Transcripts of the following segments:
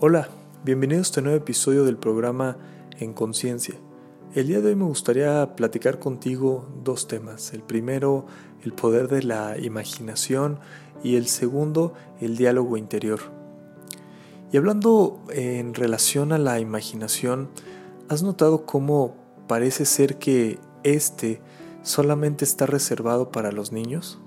Hola, bienvenidos a este nuevo episodio del programa En Conciencia. El día de hoy me gustaría platicar contigo dos temas. El primero, el poder de la imaginación y el segundo, el diálogo interior. Y hablando en relación a la imaginación, ¿has notado cómo parece ser que este solamente está reservado para los niños?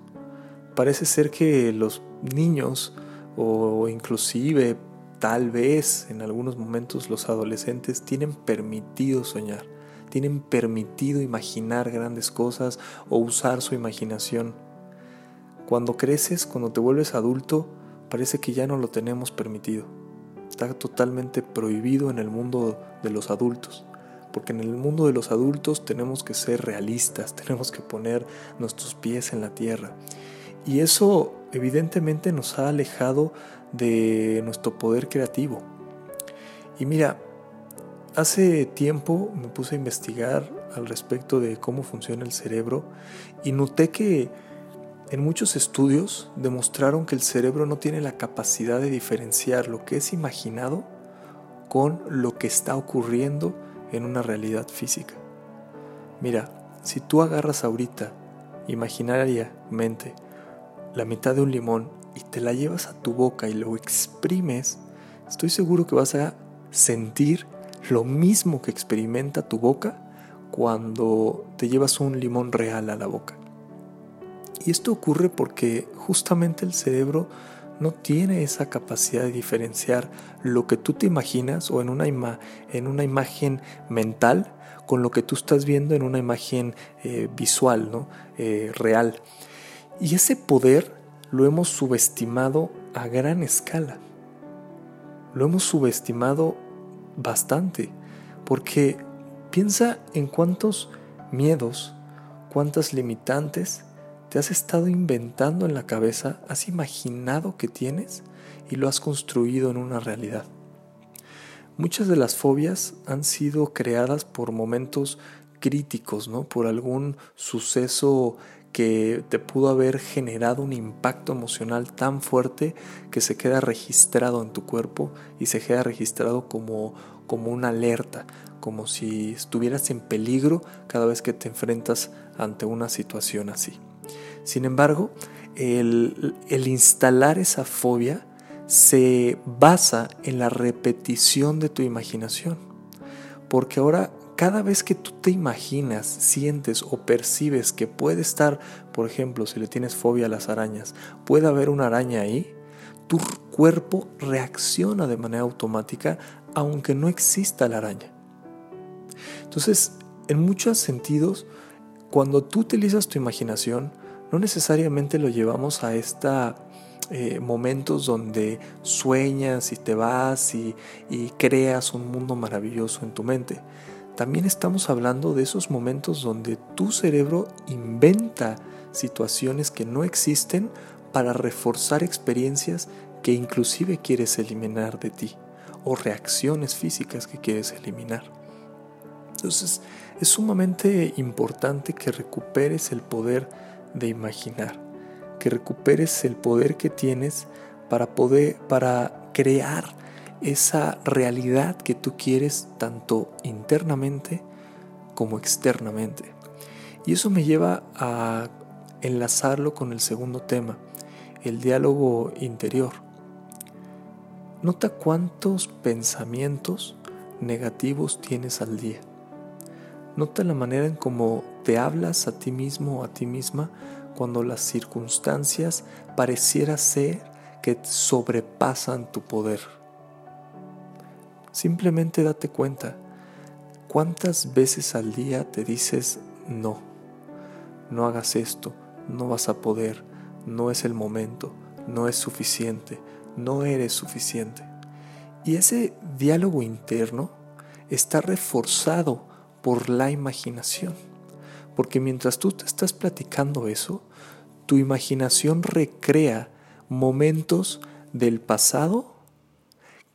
Parece ser que los niños o inclusive Tal vez en algunos momentos los adolescentes tienen permitido soñar, tienen permitido imaginar grandes cosas o usar su imaginación. Cuando creces, cuando te vuelves adulto, parece que ya no lo tenemos permitido. Está totalmente prohibido en el mundo de los adultos. Porque en el mundo de los adultos tenemos que ser realistas, tenemos que poner nuestros pies en la tierra. Y eso evidentemente nos ha alejado de nuestro poder creativo. Y mira, hace tiempo me puse a investigar al respecto de cómo funciona el cerebro y noté que en muchos estudios demostraron que el cerebro no tiene la capacidad de diferenciar lo que es imaginado con lo que está ocurriendo en una realidad física. Mira, si tú agarras ahorita, imaginariamente, la mitad de un limón y te la llevas a tu boca y lo exprimes, estoy seguro que vas a sentir lo mismo que experimenta tu boca cuando te llevas un limón real a la boca. Y esto ocurre porque justamente el cerebro no tiene esa capacidad de diferenciar lo que tú te imaginas o en una, en una imagen mental con lo que tú estás viendo en una imagen eh, visual, ¿no? Eh, real. Y ese poder lo hemos subestimado a gran escala. Lo hemos subestimado bastante, porque piensa en cuántos miedos, cuántas limitantes te has estado inventando en la cabeza, has imaginado que tienes y lo has construido en una realidad. Muchas de las fobias han sido creadas por momentos críticos, ¿no? Por algún suceso que te pudo haber generado un impacto emocional tan fuerte que se queda registrado en tu cuerpo y se queda registrado como, como una alerta, como si estuvieras en peligro cada vez que te enfrentas ante una situación así. Sin embargo, el, el instalar esa fobia se basa en la repetición de tu imaginación, porque ahora cada vez que tú te imaginas, sientes o percibes que puede estar, por ejemplo, si le tienes fobia a las arañas, puede haber una araña ahí, tu cuerpo reacciona de manera automática aunque no exista la araña. Entonces, en muchos sentidos, cuando tú utilizas tu imaginación, no necesariamente lo llevamos a estos eh, momentos donde sueñas y te vas y creas un mundo maravilloso en tu mente también estamos hablando de esos momentos donde tu cerebro inventa situaciones que no existen para reforzar experiencias que inclusive quieres eliminar de ti o reacciones físicas que quieres eliminar. Entonces es sumamente importante que recuperes el poder de imaginar, que recuperes el poder que tienes para poder para crear esa realidad que tú quieres tanto internamente como externamente. Y eso me lleva a enlazarlo con el segundo tema, el diálogo interior. Nota cuántos pensamientos negativos tienes al día. Nota la manera en cómo te hablas a ti mismo o a ti misma cuando las circunstancias pareciera ser que sobrepasan tu poder. Simplemente date cuenta cuántas veces al día te dices no, no hagas esto, no vas a poder, no es el momento, no es suficiente, no eres suficiente. Y ese diálogo interno está reforzado por la imaginación. Porque mientras tú te estás platicando eso, tu imaginación recrea momentos del pasado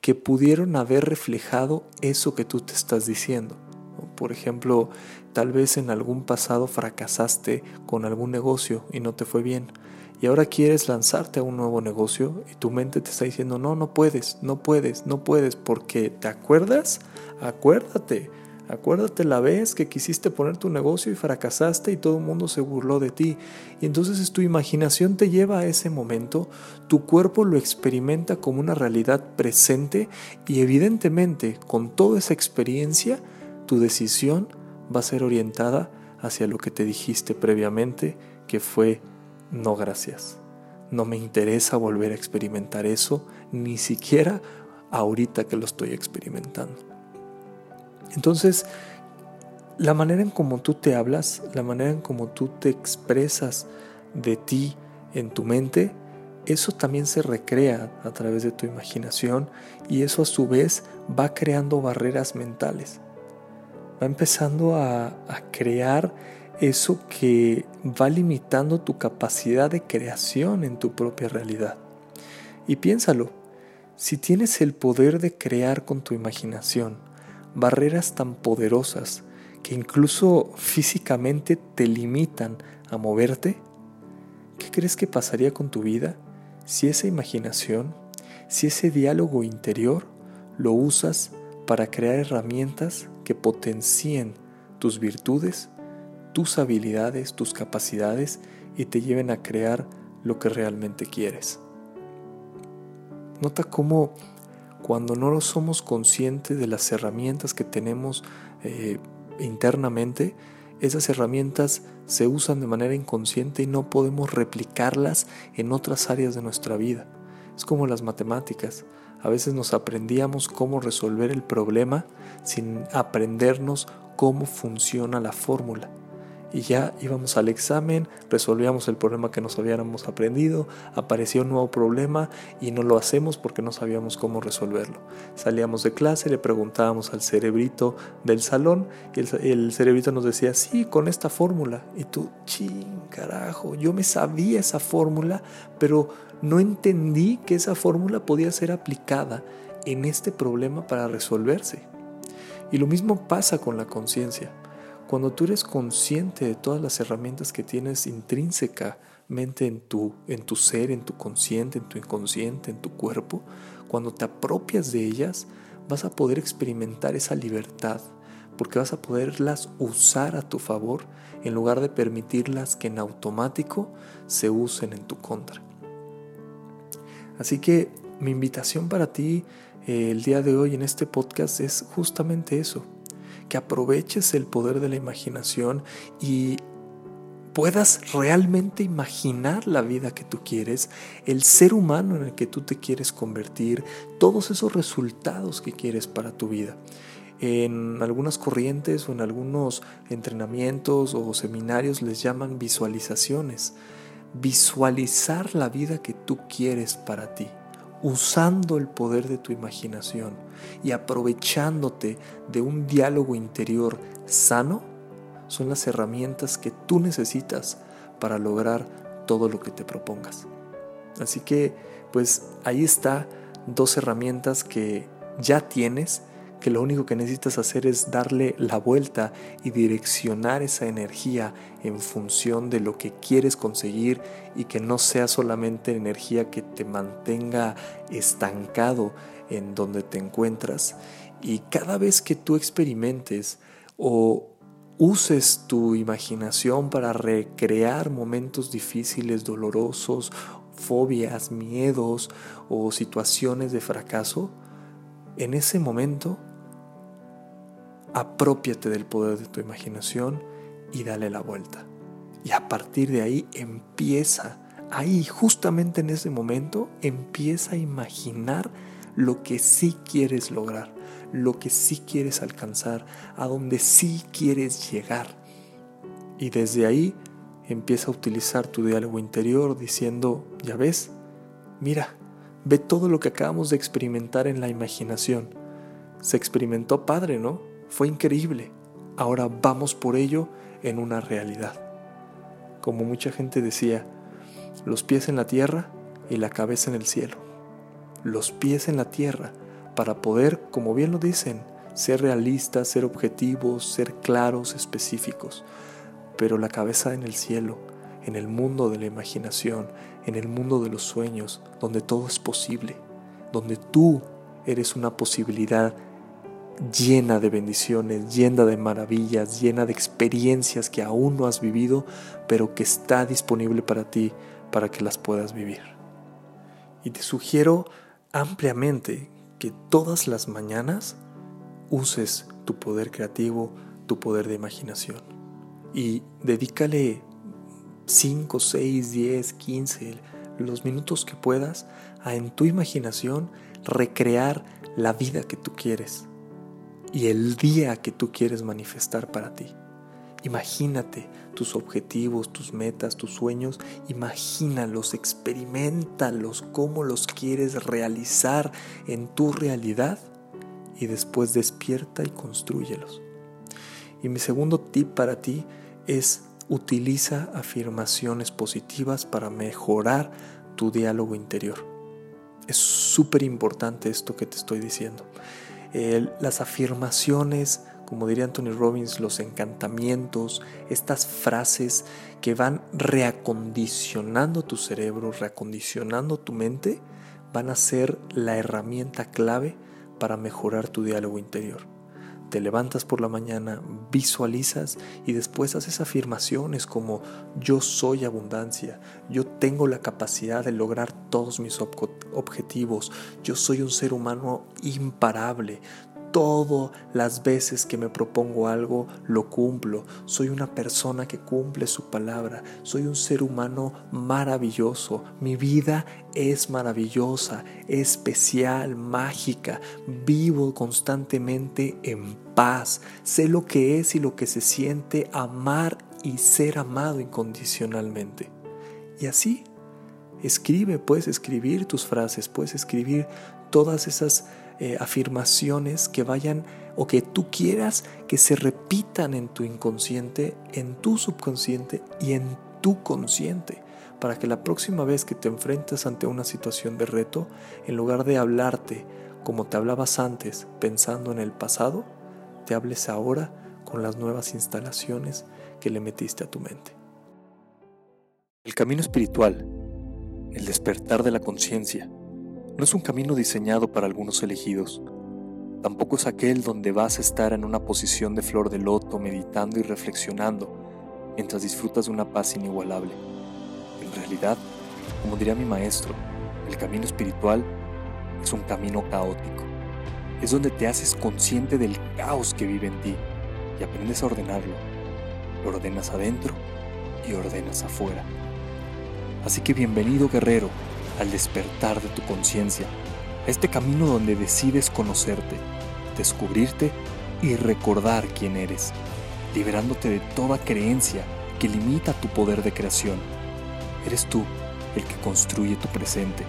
que pudieron haber reflejado eso que tú te estás diciendo. Por ejemplo, tal vez en algún pasado fracasaste con algún negocio y no te fue bien. y ahora quieres lanzarte a un nuevo negocio y tu mente te está diciendo, no, no puedes, no puedes, no puedes, porque ¿te acuerdas? Acuérdate, acuérdate la vez que quisiste poner tu negocio y fracasaste y todo el mundo se burló de ti. Y entonces tu imaginación te lleva a ese momento, tu cuerpo lo experimenta como una realidad presente y evidentemente con toda esa experiencia, tu decisión va a ser orientada hacia lo que te dijiste previamente, que fue no gracias. No me interesa volver a experimentar eso, ni siquiera ahorita que lo estoy experimentando. Entonces, la manera en cómo tú te hablas, la manera en cómo tú te expresas de ti en tu mente, eso también se recrea a través de tu imaginación y eso a su vez va creando barreras mentales. Va empezando a, crear eso que va limitando tu capacidad de creación en tu propia realidad. Y piénsalo, si tienes el poder de crear con tu imaginación barreras tan poderosas que incluso físicamente te limitan a moverte, ¿qué crees que pasaría con tu vida si esa imaginación, si ese diálogo interior lo usas para crear herramientas que potencien tus virtudes tus habilidades, tus capacidades y te lleven a crear lo que realmente quieres. Nota cómo cuando no somos conscientes de las herramientas que tenemos eh, internamente, esas herramientas se usan de manera inconsciente y no podemos replicarlas en otras áreas de nuestra vida. Es como las matemáticas. A veces nos aprendíamos cómo resolver el problema sin aprendernos cómo funciona la fórmula y ya íbamos al examen, resolvíamos el problema que nos habíamos aprendido, aparecía un nuevo problema y no lo hacemos porque no sabíamos cómo resolverlo. Salíamos de clase, le preguntábamos al cerebrito del salón y el, cerebrito nos decía, sí, con esta fórmula. Y tú, ching, carajo, yo me sabía esa fórmula, pero no entendí que esa fórmula podía ser aplicada en este problema para resolverse. Y lo mismo pasa con la conciencia. Cuando tú eres consciente de todas las herramientas que tienes intrínsecamente en tu, en tu ser, en tu consciente, en tu inconsciente, en tu cuerpo, cuando te apropias de ellas, vas a poder experimentar esa libertad, porque vas a poderlas usar a tu favor en lugar de permitirlas que en automático se usen en tu contra. Así que mi invitación para ti eh, el día de hoy en este podcast es justamente eso, que aproveches el poder de la imaginación y puedas realmente imaginar la vida que tú quieres, el ser humano en el que tú te quieres convertir, todos esos resultados que quieres para tu vida. En algunas corrientes o en algunos entrenamientos o seminarios les llaman visualizaciones. Visualizar la vida que tú quieres para ti usando el poder de tu imaginación y aprovechándote de un diálogo interior sano, son las herramientas que tú necesitas para lograr todo lo que te propongas. Así que, pues ahí está dos herramientas que ya tienes que lo único que necesitas hacer es darle la vuelta y direccionar esa energía en función de lo que quieres conseguir y que no sea solamente energía que te mantenga estancado en donde te encuentras. Y cada vez que tú experimentes o uses tu imaginación para recrear momentos difíciles, dolorosos, fobias, miedos o situaciones de fracaso, en ese momento apropiate del poder de tu imaginación y dale la vuelta. Y a partir de ahí empieza, ahí justamente en ese momento, empieza a imaginar lo que sí quieres lograr, lo que sí quieres alcanzar, a donde sí quieres llegar. Y desde ahí empieza a utilizar tu diálogo interior diciendo, ya ves, mira, ve todo lo que acabamos de experimentar en la imaginación. Se experimentó padre, ¿no? Fue increíble. Ahora vamos por ello en una realidad. Como mucha gente decía, los pies en la tierra y la cabeza en el cielo. Los pies en la tierra para poder, como bien lo dicen, ser realistas, ser objetivos, ser claros, específicos. Pero la cabeza en el cielo, en el mundo de la imaginación, en el mundo de los sueños, donde todo es posible, donde tú eres una posibilidad llena de bendiciones, llena de maravillas, llena de experiencias que aún no has vivido, pero que está disponible para ti para que las puedas vivir. Y te sugiero ampliamente que todas las mañanas uses tu poder creativo, tu poder de imaginación. Y dedícale 5, 6, 10, 15, los minutos que puedas a en tu imaginación recrear la vida que tú quieres y el día que tú quieres manifestar para ti. Imagínate tus objetivos, tus metas, tus sueños, imagínalos, experimentalos, cómo los quieres realizar en tu realidad y después despierta y construyelos. Y mi segundo tip para ti es utiliza afirmaciones positivas para mejorar tu diálogo interior. Es súper importante esto que te estoy diciendo. Las afirmaciones, como diría Anthony Robbins, los encantamientos, estas frases que van reacondicionando tu cerebro, reacondicionando tu mente, van a ser la herramienta clave para mejorar tu diálogo interior te levantas por la mañana, visualizas y después haces afirmaciones como yo soy abundancia, yo tengo la capacidad de lograr todos mis objetivos, yo soy un ser humano imparable, Todas las veces que me propongo algo, lo cumplo. Soy una persona que cumple su palabra. Soy un ser humano maravilloso. Mi vida es maravillosa, especial, mágica. Vivo constantemente en paz. Sé lo que es y lo que se siente amar y ser amado incondicionalmente. Y así, escribe, puedes escribir tus frases, puedes escribir todas esas eh, afirmaciones que vayan o que tú quieras que se repitan en tu inconsciente, en tu subconsciente y en tu consciente, para que la próxima vez que te enfrentes ante una situación de reto, en lugar de hablarte como te hablabas antes pensando en el pasado, te hables ahora con las nuevas instalaciones que le metiste a tu mente. El camino espiritual, el despertar de la conciencia, no es un camino diseñado para algunos elegidos. Tampoco es aquel donde vas a estar en una posición de flor de loto meditando y reflexionando mientras disfrutas de una paz inigualable. En realidad, como diría mi maestro, el camino espiritual es un camino caótico. Es donde te haces consciente del caos que vive en ti y aprendes a ordenarlo. Lo ordenas adentro y ordenas afuera. Así que bienvenido guerrero al despertar de tu conciencia, este camino donde decides conocerte, descubrirte y recordar quién eres, liberándote de toda creencia que limita tu poder de creación. Eres tú el que construye tu presente,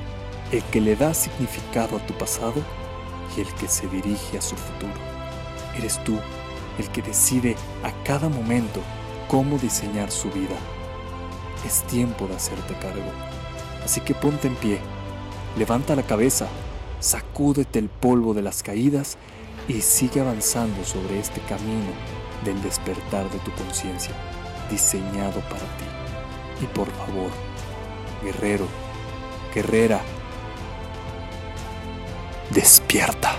el que le da significado a tu pasado y el que se dirige a su futuro. Eres tú el que decide a cada momento cómo diseñar su vida. Es tiempo de hacerte cargo. Así que ponte en pie, levanta la cabeza, sacúdete el polvo de las caídas y sigue avanzando sobre este camino del despertar de tu conciencia, diseñado para ti. Y por favor, guerrero, guerrera, despierta.